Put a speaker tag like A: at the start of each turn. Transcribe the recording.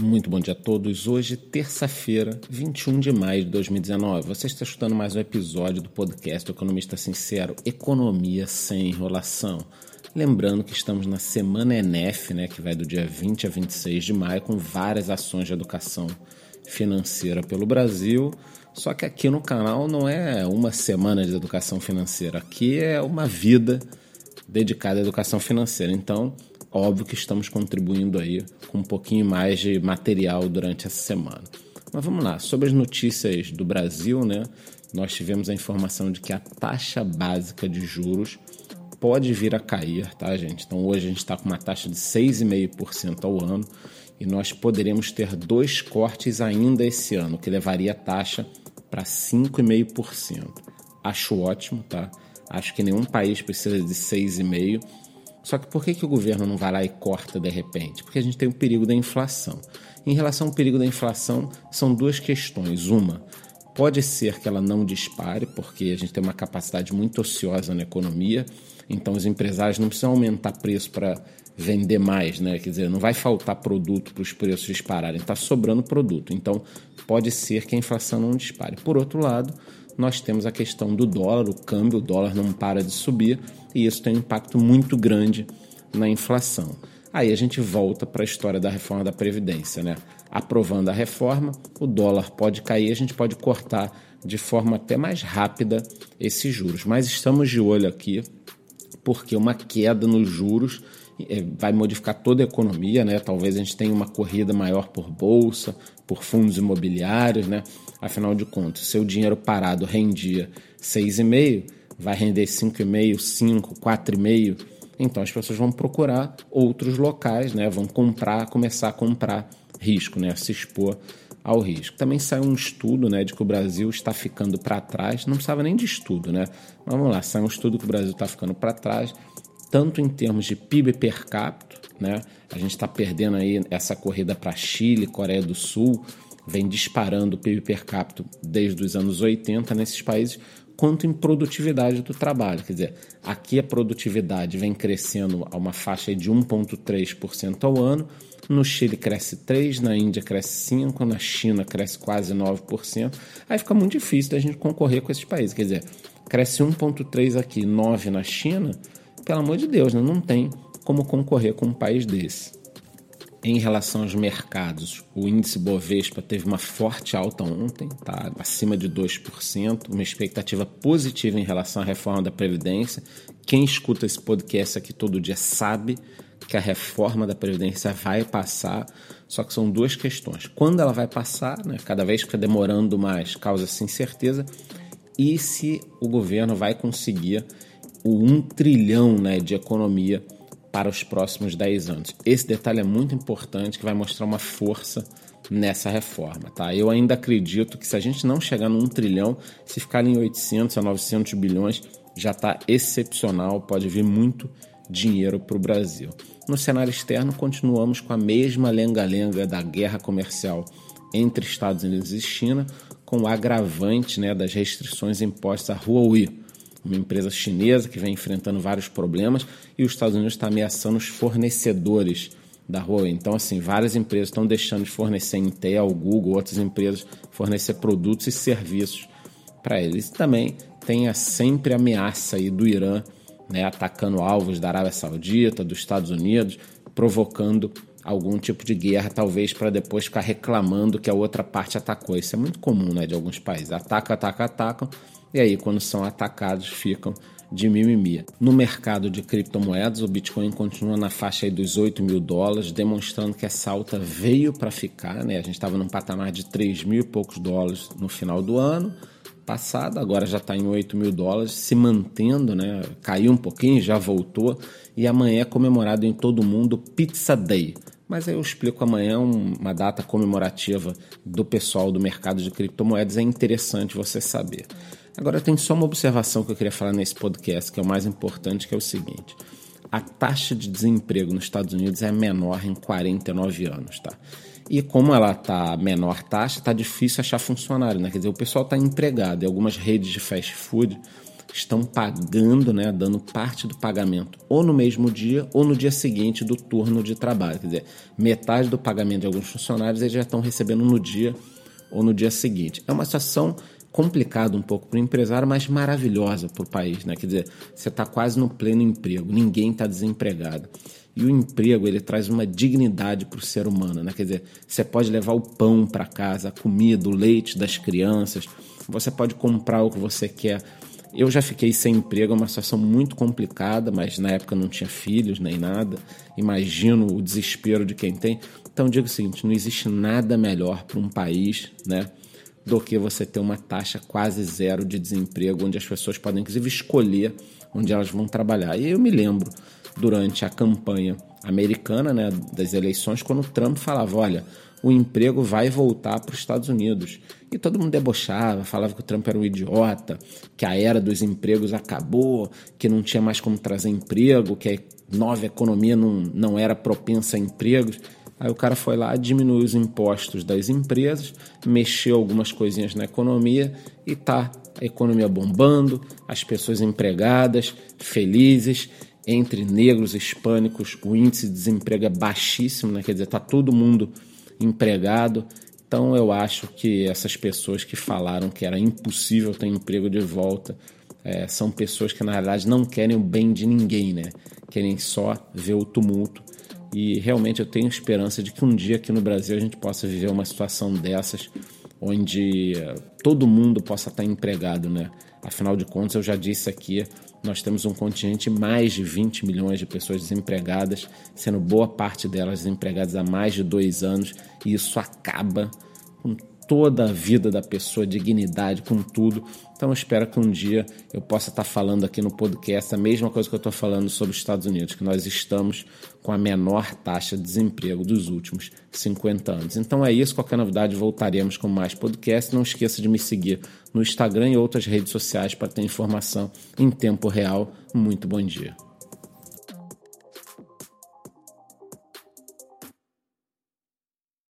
A: Muito bom dia a todos. Hoje, terça-feira, 21 de maio de 2019. Você está escutando mais um episódio do podcast Economista Sincero, Economia sem enrolação. Lembrando que estamos na semana ENEF, né, que vai do dia 20 a 26 de maio, com várias ações de educação financeira pelo Brasil. Só que aqui no canal não é uma semana de educação financeira, aqui é uma vida dedicada à educação financeira. Então, óbvio que estamos contribuindo aí com um pouquinho mais de material durante essa semana. Mas vamos lá, sobre as notícias do Brasil, né? Nós tivemos a informação de que a taxa básica de juros pode vir a cair, tá, gente? Então hoje a gente está com uma taxa de 6,5% ao ano e nós poderemos ter dois cortes ainda esse ano, que levaria a taxa para 5,5%. Acho ótimo, tá? Acho que nenhum país precisa de 6,5%. Só que por que, que o governo não vai lá e corta de repente? Porque a gente tem o perigo da inflação. Em relação ao perigo da inflação, são duas questões. Uma, pode ser que ela não dispare, porque a gente tem uma capacidade muito ociosa na economia, então os empresários não precisam aumentar preço para vender mais, né? Quer dizer, não vai faltar produto para os preços dispararem, está sobrando produto. Então, pode ser que a inflação não dispare. Por outro lado, nós temos a questão do dólar, o câmbio, o dólar não para de subir e isso tem um impacto muito grande na inflação. Aí a gente volta para a história da reforma da Previdência, né? Aprovando a reforma, o dólar pode cair, a gente pode cortar de forma até mais rápida esses juros. Mas estamos de olho aqui, porque uma queda nos juros é, vai modificar toda a economia, né? Talvez a gente tenha uma corrida maior por bolsa, por fundos imobiliários, né? Afinal de contas, seu dinheiro parado rendia 6,5, vai render 5,5, 5, 4,5. Então as pessoas vão procurar outros locais, né? Vão comprar, começar a comprar risco, né? Se expor ao risco. Também saiu um estudo, né, de que o Brasil está ficando para trás. Não precisava nem de estudo, né? Mas vamos lá, saiu um estudo que o Brasil está ficando para trás tanto em termos de PIB per capita, né? A gente está perdendo aí essa corrida para Chile, Coreia do Sul, vem disparando o PIB per capita desde os anos 80 nesses países, quanto em produtividade do trabalho. Quer dizer, aqui a produtividade vem crescendo a uma faixa de 1,3% ao ano, no Chile cresce 3%, na Índia cresce 5%, na China cresce quase 9%. Aí fica muito difícil da gente concorrer com esses países. Quer dizer, cresce 1,3% aqui, 9% na China pelo amor de Deus, né? não tem como concorrer com um país desse. Em relação aos mercados, o índice Bovespa teve uma forte alta ontem, tá acima de 2%, uma expectativa positiva em relação à reforma da Previdência. Quem escuta esse podcast aqui todo dia sabe que a reforma da Previdência vai passar, só que são duas questões. Quando ela vai passar, né, cada vez fica demorando mais, causa-se incerteza, e se o governo vai conseguir o 1 trilhão né, de economia para os próximos 10 anos. Esse detalhe é muito importante que vai mostrar uma força nessa reforma. Tá? Eu ainda acredito que se a gente não chegar no 1 trilhão, se ficar em 800 a 900 bilhões, já está excepcional, pode vir muito dinheiro para o Brasil. No cenário externo, continuamos com a mesma lenga-lenga da guerra comercial entre Estados Unidos e China, com o agravante né, das restrições impostas à Huawei uma empresa chinesa que vem enfrentando vários problemas e os Estados Unidos está ameaçando os fornecedores da Huawei. Então, assim, várias empresas estão deixando de fornecer Intel, Google, outras empresas fornecer produtos e serviços para eles. E também tem a sempre ameaça aí do Irã, né, atacando alvos da Arábia Saudita, dos Estados Unidos, provocando algum tipo de guerra, talvez para depois ficar reclamando que a outra parte atacou. Isso é muito comum, né, de alguns países. Ataca, ataca, atacam e aí, quando são atacados, ficam de mimimi. No mercado de criptomoedas, o Bitcoin continua na faixa dos 8 mil dólares, demonstrando que essa alta veio para ficar. Né? A gente estava num patamar de 3 mil e poucos dólares no final do ano passado, agora já está em 8 mil dólares, se mantendo, né? caiu um pouquinho, já voltou, e amanhã é comemorado em todo mundo Pizza Day. Mas eu explico amanhã uma data comemorativa do pessoal do mercado de criptomoedas, é interessante você saber. Agora tem só uma observação que eu queria falar nesse podcast, que é o mais importante, que é o seguinte. A taxa de desemprego nos Estados Unidos é menor em 49 anos, tá? E como ela tá menor taxa, tá difícil achar funcionário, né? Quer dizer, o pessoal tá empregado e algumas redes de fast food estão pagando, né, dando parte do pagamento ou no mesmo dia ou no dia seguinte do turno de trabalho. Quer dizer, metade do pagamento de alguns funcionários eles já estão recebendo no dia ou no dia seguinte. É uma situação complicada um pouco para o empresário, mas maravilhosa para o país. Né? Quer dizer, você está quase no pleno emprego, ninguém está desempregado. E o emprego ele traz uma dignidade para o ser humano. Né? Quer dizer, você pode levar o pão para casa, a comida, o leite das crianças, você pode comprar o que você quer eu já fiquei sem emprego, é uma situação muito complicada, mas na época não tinha filhos nem nada. Imagino o desespero de quem tem. Então digo o seguinte: não existe nada melhor para um país, né? Do que você ter uma taxa quase zero de desemprego, onde as pessoas podem, inclusive, escolher onde elas vão trabalhar. E eu me lembro, durante a campanha americana, né, das eleições, quando o Trump falava: olha, o emprego vai voltar para os Estados Unidos. E todo mundo debochava, falava que o Trump era um idiota, que a era dos empregos acabou, que não tinha mais como trazer emprego, que a nova economia não, não era propensa a empregos. Aí o cara foi lá, diminuiu os impostos das empresas, mexeu algumas coisinhas na economia e tá a economia bombando, as pessoas empregadas, felizes, entre negros e hispânicos, o índice de desemprego é baixíssimo, né? quer dizer, tá todo mundo empregado. Então eu acho que essas pessoas que falaram que era impossível ter emprego de volta é, são pessoas que na verdade não querem o bem de ninguém, né? Querem só ver o tumulto. E realmente eu tenho esperança de que um dia aqui no Brasil a gente possa viver uma situação dessas, onde é, todo mundo possa estar empregado, né? Afinal de contas, eu já disse aqui, nós temos um contingente de mais de 20 milhões de pessoas desempregadas, sendo boa parte delas desempregadas há mais de dois anos, e isso acaba com toda a vida da pessoa, dignidade, com tudo. Então espero que um dia eu possa estar falando aqui no podcast a mesma coisa que eu estou falando sobre os Estados Unidos, que nós estamos com a menor taxa de desemprego dos últimos 50 anos. Então é isso, qualquer novidade voltaremos com mais podcast. Não esqueça de me seguir no Instagram e outras redes sociais para ter informação em tempo real. Muito bom dia.